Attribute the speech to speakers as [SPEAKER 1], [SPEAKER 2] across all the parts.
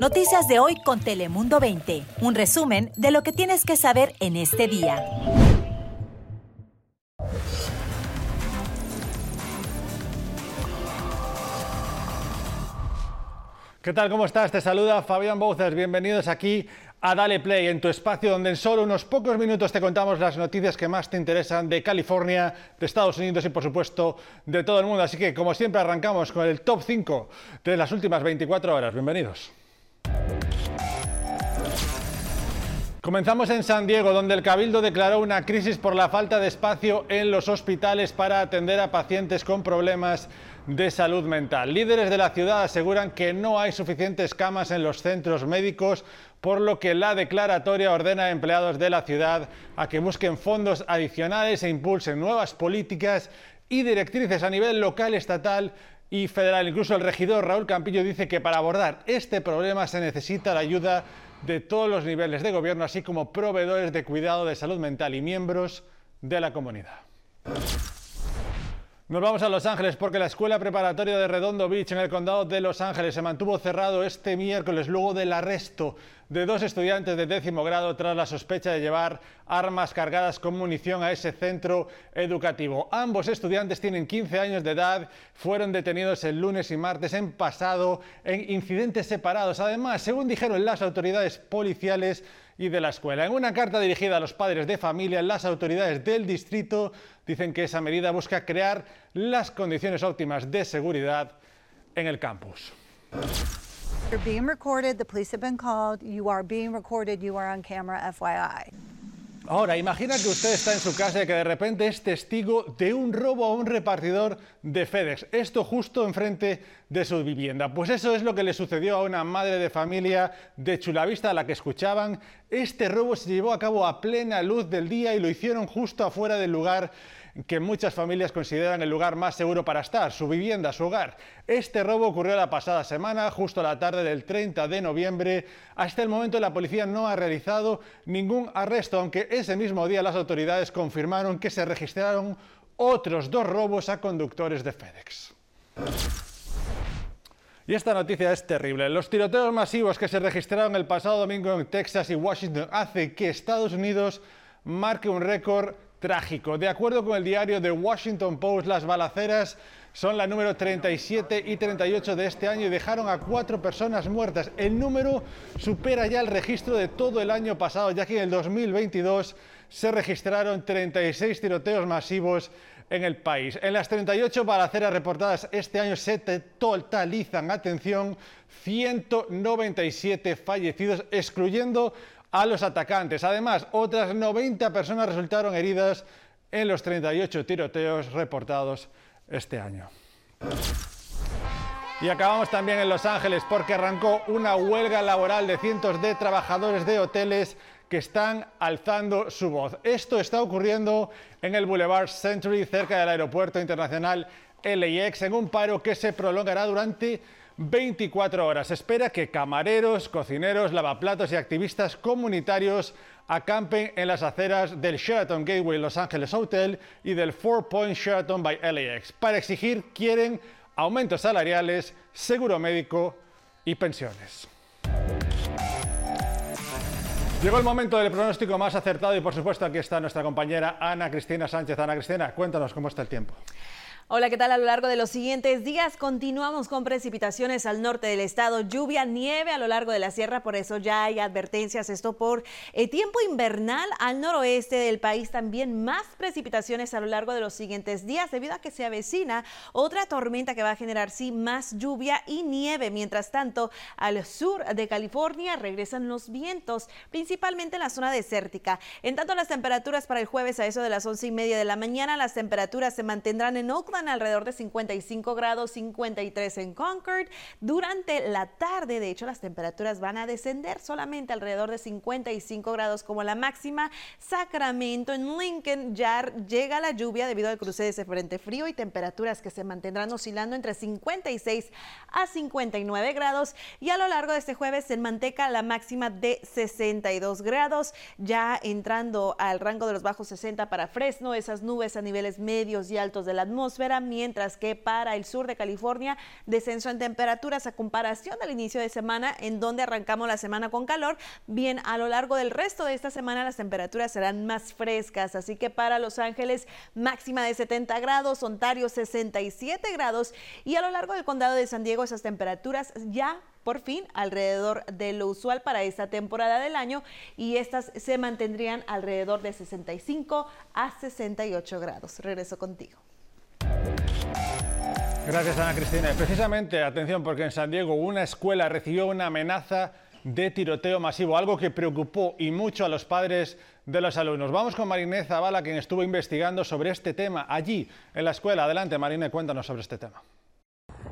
[SPEAKER 1] Noticias de hoy con Telemundo 20. Un resumen de lo que tienes que saber en este día.
[SPEAKER 2] ¿Qué tal? ¿Cómo estás? Te saluda Fabián Bouzas. Bienvenidos aquí a Dale Play, en tu espacio donde en solo unos pocos minutos te contamos las noticias que más te interesan de California, de Estados Unidos y por supuesto de todo el mundo. Así que como siempre arrancamos con el top 5 de las últimas 24 horas. Bienvenidos. Comenzamos en San Diego, donde el Cabildo declaró una crisis por la falta de espacio en los hospitales para atender a pacientes con problemas de salud mental. Líderes de la ciudad aseguran que no hay suficientes camas en los centros médicos, por lo que la declaratoria ordena a empleados de la ciudad a que busquen fondos adicionales e impulsen nuevas políticas y directrices a nivel local, estatal y federal. Incluso el regidor Raúl Campillo dice que para abordar este problema se necesita la ayuda de todos los niveles de gobierno, así como proveedores de cuidado de salud mental y miembros de la comunidad. Nos vamos a Los Ángeles porque la escuela preparatoria de Redondo Beach en el condado de Los Ángeles se mantuvo cerrado este miércoles luego del arresto de dos estudiantes de décimo grado tras la sospecha de llevar armas cargadas con munición a ese centro educativo. Ambos estudiantes tienen 15 años de edad, fueron detenidos el lunes y martes en pasado en incidentes separados. Además, según dijeron las autoridades policiales, y de la escuela. En una carta dirigida a los padres de familia, las autoridades del distrito dicen que esa medida busca crear las condiciones óptimas de seguridad en el campus.
[SPEAKER 3] You're being recorded. The police have been called. You are being recorded. You are on camera, FYI.
[SPEAKER 2] Ahora, imagina que usted está en su casa y que de repente es testigo de un robo a un repartidor de FedEx. Esto justo enfrente de su vivienda. Pues eso es lo que le sucedió a una madre de familia de Chulavista a la que escuchaban. Este robo se llevó a cabo a plena luz del día y lo hicieron justo afuera del lugar que muchas familias consideran el lugar más seguro para estar, su vivienda, su hogar. Este robo ocurrió la pasada semana, justo a la tarde del 30 de noviembre. Hasta el momento la policía no ha realizado ningún arresto, aunque ese mismo día las autoridades confirmaron que se registraron otros dos robos a conductores de FedEx. Y esta noticia es terrible. Los tiroteos masivos que se registraron el pasado domingo en Texas y Washington hacen que Estados Unidos marque un récord trágico. De acuerdo con el diario The Washington Post, las balaceras son la número 37 y 38 de este año y dejaron a cuatro personas muertas. El número supera ya el registro de todo el año pasado, ya que en el 2022 se registraron 36 tiroteos masivos en el país. En las 38 balaceras reportadas este año se totalizan, atención, 197 fallecidos, excluyendo a los atacantes. Además, otras 90 personas resultaron heridas en los 38 tiroteos reportados este año. Y acabamos también en Los Ángeles porque arrancó una huelga laboral de cientos de trabajadores de hoteles que están alzando su voz. Esto está ocurriendo en el Boulevard Century, cerca del aeropuerto internacional LAX, en un paro que se prolongará durante 24 horas. espera que camareros, cocineros, lavaplatos y activistas comunitarios acampen en las aceras del Sheraton Gateway Los Ángeles Hotel y del Four Point Sheraton by LAX. Para exigir, quieren aumentos salariales, seguro médico y pensiones. Llegó el momento del pronóstico más acertado y por supuesto aquí está nuestra compañera Ana Cristina Sánchez. Ana Cristina, cuéntanos cómo está el tiempo.
[SPEAKER 4] Hola, ¿qué tal? A lo largo de los siguientes días continuamos con precipitaciones al norte del estado, lluvia, nieve a lo largo de la sierra, por eso ya hay advertencias, esto por el tiempo invernal al noroeste del país, también más precipitaciones a lo largo de los siguientes días, debido a que se avecina otra tormenta que va a generar sí más lluvia y nieve. Mientras tanto, al sur de California regresan los vientos, principalmente en la zona desértica. En tanto, las temperaturas para el jueves a eso de las once y media de la mañana, las temperaturas se mantendrán en Oakland alrededor de 55 grados, 53 en Concord. Durante la tarde, de hecho, las temperaturas van a descender solamente alrededor de 55 grados como la máxima. Sacramento, en Lincoln, ya llega la lluvia debido al cruce de ese frente frío y temperaturas que se mantendrán oscilando entre 56 a 59 grados. Y a lo largo de este jueves en Manteca la máxima de 62 grados, ya entrando al rango de los bajos 60 para Fresno, esas nubes a niveles medios y altos de la atmósfera mientras que para el sur de California, descenso en temperaturas a comparación del inicio de semana, en donde arrancamos la semana con calor. Bien, a lo largo del resto de esta semana las temperaturas serán más frescas, así que para Los Ángeles máxima de 70 grados, Ontario 67 grados y a lo largo del condado de San Diego esas temperaturas ya por fin alrededor de lo usual para esta temporada del año y estas se mantendrían alrededor de 65 a 68 grados. Regreso contigo.
[SPEAKER 2] Gracias Ana Cristina. Precisamente, atención, porque en San Diego una escuela recibió una amenaza de tiroteo masivo, algo que preocupó y mucho a los padres de los alumnos. Vamos con Mariné Zavala, quien estuvo investigando sobre este tema allí en la escuela. Adelante, Mariné, cuéntanos sobre este tema.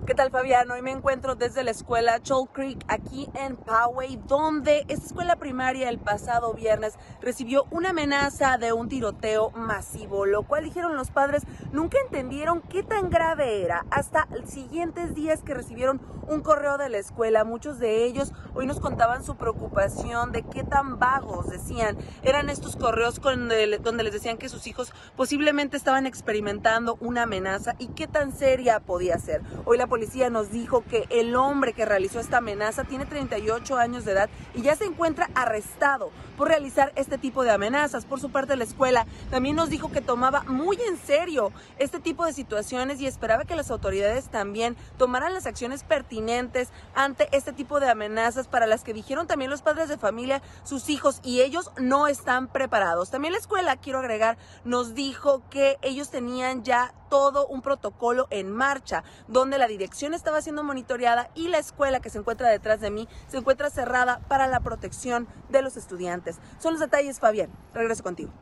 [SPEAKER 5] ¿Qué tal Fabiano? Hoy me encuentro desde la escuela Choll Creek aquí en Poway, donde esta escuela primaria el pasado viernes recibió una amenaza de un tiroteo masivo, lo cual dijeron los padres nunca entendieron qué tan grave era. Hasta los siguientes días que recibieron un correo de la escuela, muchos de ellos hoy nos contaban su preocupación de qué tan vagos decían. Eran estos correos donde les decían que sus hijos posiblemente estaban experimentando una amenaza y qué tan seria podía ser. Hoy la policía nos dijo que el hombre que realizó esta amenaza tiene 38 años de edad y ya se encuentra arrestado por realizar este tipo de amenazas. Por su parte, la escuela también nos dijo que tomaba muy en serio este tipo de situaciones y esperaba que las autoridades también tomaran las acciones pertinentes ante este tipo de amenazas para las que dijeron también los padres de familia, sus hijos y ellos no están preparados. También la escuela, quiero agregar, nos dijo que ellos tenían ya todo un protocolo en marcha, donde la dirección estaba siendo monitoreada y la escuela que se encuentra detrás de mí se encuentra cerrada para la protección de los estudiantes. Son los detalles, Fabián. Regreso contigo.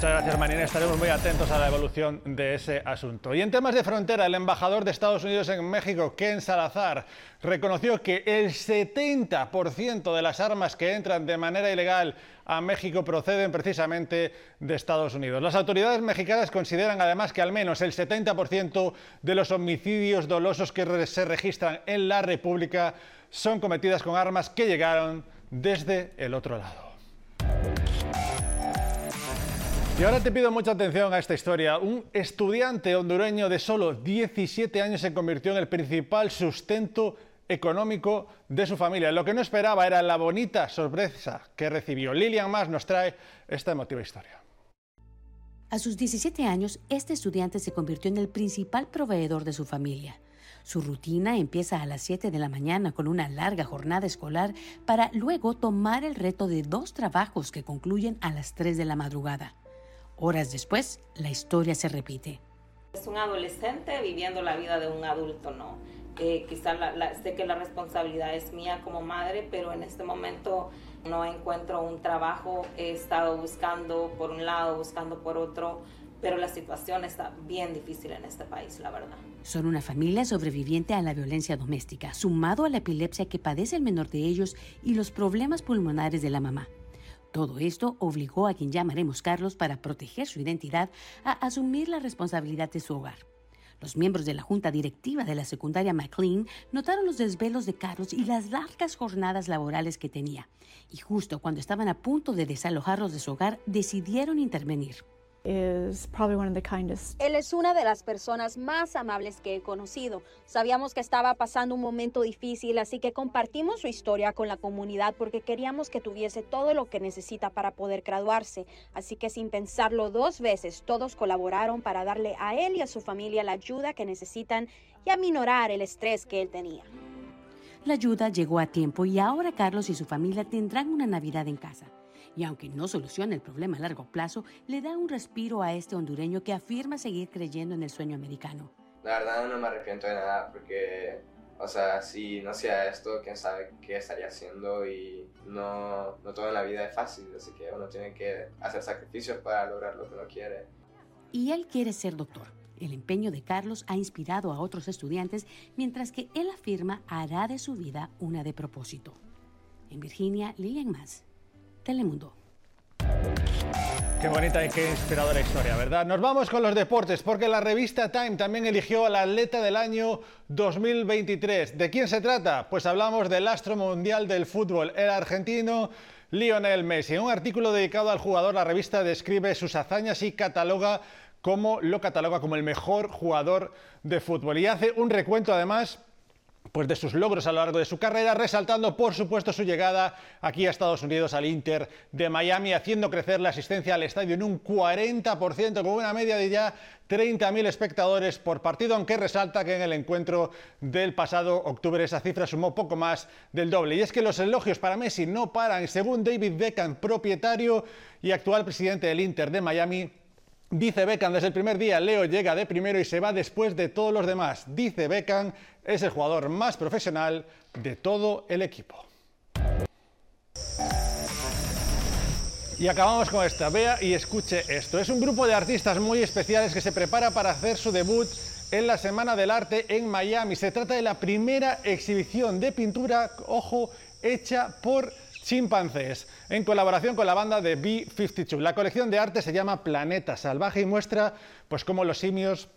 [SPEAKER 2] Muchas gracias, Marina. Estaremos muy atentos a la evolución de ese asunto. Y en temas de frontera, el embajador de Estados Unidos en México, Ken Salazar, reconoció que el 70% de las armas que entran de manera ilegal a México proceden precisamente de Estados Unidos. Las autoridades mexicanas consideran además que al menos el 70% de los homicidios dolosos que se registran en la República son cometidas con armas que llegaron desde el otro lado. Y ahora te pido mucha atención a esta historia. Un estudiante hondureño de solo 17 años se convirtió en el principal sustento económico de su familia. Lo que no esperaba era la bonita sorpresa que recibió. Lilian Más nos trae esta emotiva historia.
[SPEAKER 6] A sus 17 años, este estudiante se convirtió en el principal proveedor de su familia. Su rutina empieza a las 7 de la mañana con una larga jornada escolar para luego tomar el reto de dos trabajos que concluyen a las 3 de la madrugada. Horas después, la historia se repite.
[SPEAKER 7] Es un adolescente viviendo la vida de un adulto, ¿no? Eh, quizás sé que la responsabilidad es mía como madre, pero en este momento no encuentro un trabajo. He estado buscando por un lado, buscando por otro, pero la situación está bien difícil en este país, la verdad.
[SPEAKER 6] Son una familia sobreviviente a la violencia doméstica, sumado a la epilepsia que padece el menor de ellos y los problemas pulmonares de la mamá. Todo esto obligó a quien llamaremos Carlos para proteger su identidad a asumir la responsabilidad de su hogar. Los miembros de la junta directiva de la secundaria McLean notaron los desvelos de Carlos y las largas jornadas laborales que tenía, y justo cuando estaban a punto de desalojarlos de su hogar, decidieron intervenir.
[SPEAKER 8] Él es una de las personas más amables que he conocido. Sabíamos que estaba pasando un momento difícil, así que compartimos su historia con la comunidad porque queríamos que tuviese todo lo que necesita para poder graduarse. Así que sin pensarlo dos veces, todos colaboraron para darle a él y a su familia la ayuda que necesitan y aminorar el estrés que él tenía.
[SPEAKER 6] La ayuda llegó a tiempo y ahora Carlos y su familia tendrán una Navidad en casa y aunque no soluciona el problema a largo plazo, le da un respiro a este hondureño que afirma seguir creyendo en el sueño americano.
[SPEAKER 9] La verdad no me arrepiento de nada porque, o sea, si no hacía esto, quién sabe qué estaría haciendo y no, no todo en la vida es fácil, así que uno tiene que hacer sacrificios para lograr lo que uno quiere.
[SPEAKER 6] Y él quiere ser doctor. El empeño de Carlos ha inspirado a otros estudiantes, mientras que él afirma hará de su vida una de propósito. En Virginia, Lilian Más. Telemundo.
[SPEAKER 2] Qué bonita y qué inspiradora historia, ¿verdad? Nos vamos con los deportes, porque la revista Time también eligió al atleta del año 2023. ¿De quién se trata? Pues hablamos del astro mundial del fútbol, el argentino Lionel Messi. En un artículo dedicado al jugador, la revista describe sus hazañas y cataloga como lo cataloga como el mejor jugador de fútbol. Y hace un recuento además pues de sus logros a lo largo de su carrera, resaltando por supuesto su llegada aquí a Estados Unidos al Inter de Miami, haciendo crecer la asistencia al estadio en un 40%, con una media de ya 30.000 espectadores por partido, aunque resalta que en el encuentro del pasado octubre esa cifra sumó poco más del doble. Y es que los elogios para Messi no paran, según David Beckham, propietario y actual presidente del Inter de Miami, Dice Beckham, desde el primer día Leo llega de primero y se va después de todos los demás. Dice Beckham, es el jugador más profesional de todo el equipo. Y acabamos con esta. Vea y escuche esto. Es un grupo de artistas muy especiales que se prepara para hacer su debut en la Semana del Arte en Miami. Se trata de la primera exhibición de pintura, ojo, hecha por chimpancés, en colaboración con la banda de B-52. La colección de arte se llama Planeta Salvaje y muestra pues, cómo los simios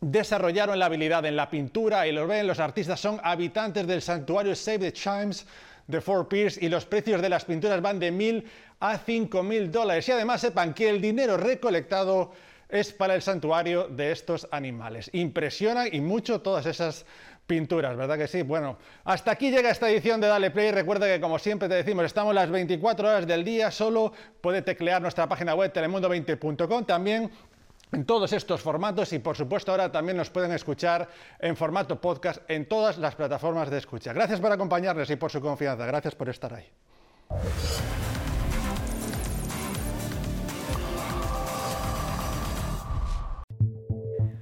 [SPEAKER 2] desarrollaron la habilidad en la pintura y lo ven, los artistas son habitantes del santuario Save the Chimes de Fort Pierce y los precios de las pinturas van de mil a cinco mil dólares. Y además sepan que el dinero recolectado es para el santuario de estos animales. Impresionan y mucho todas esas pinturas, ¿verdad que sí? Bueno, hasta aquí llega esta edición de Dale Play. Recuerda que, como siempre te decimos, estamos las 24 horas del día. Solo puede teclear nuestra página web telemundo20.com. También en todos estos formatos y por supuesto ahora también nos pueden escuchar en formato podcast en todas las plataformas de escucha. Gracias por acompañarnos y por su confianza. Gracias por estar ahí.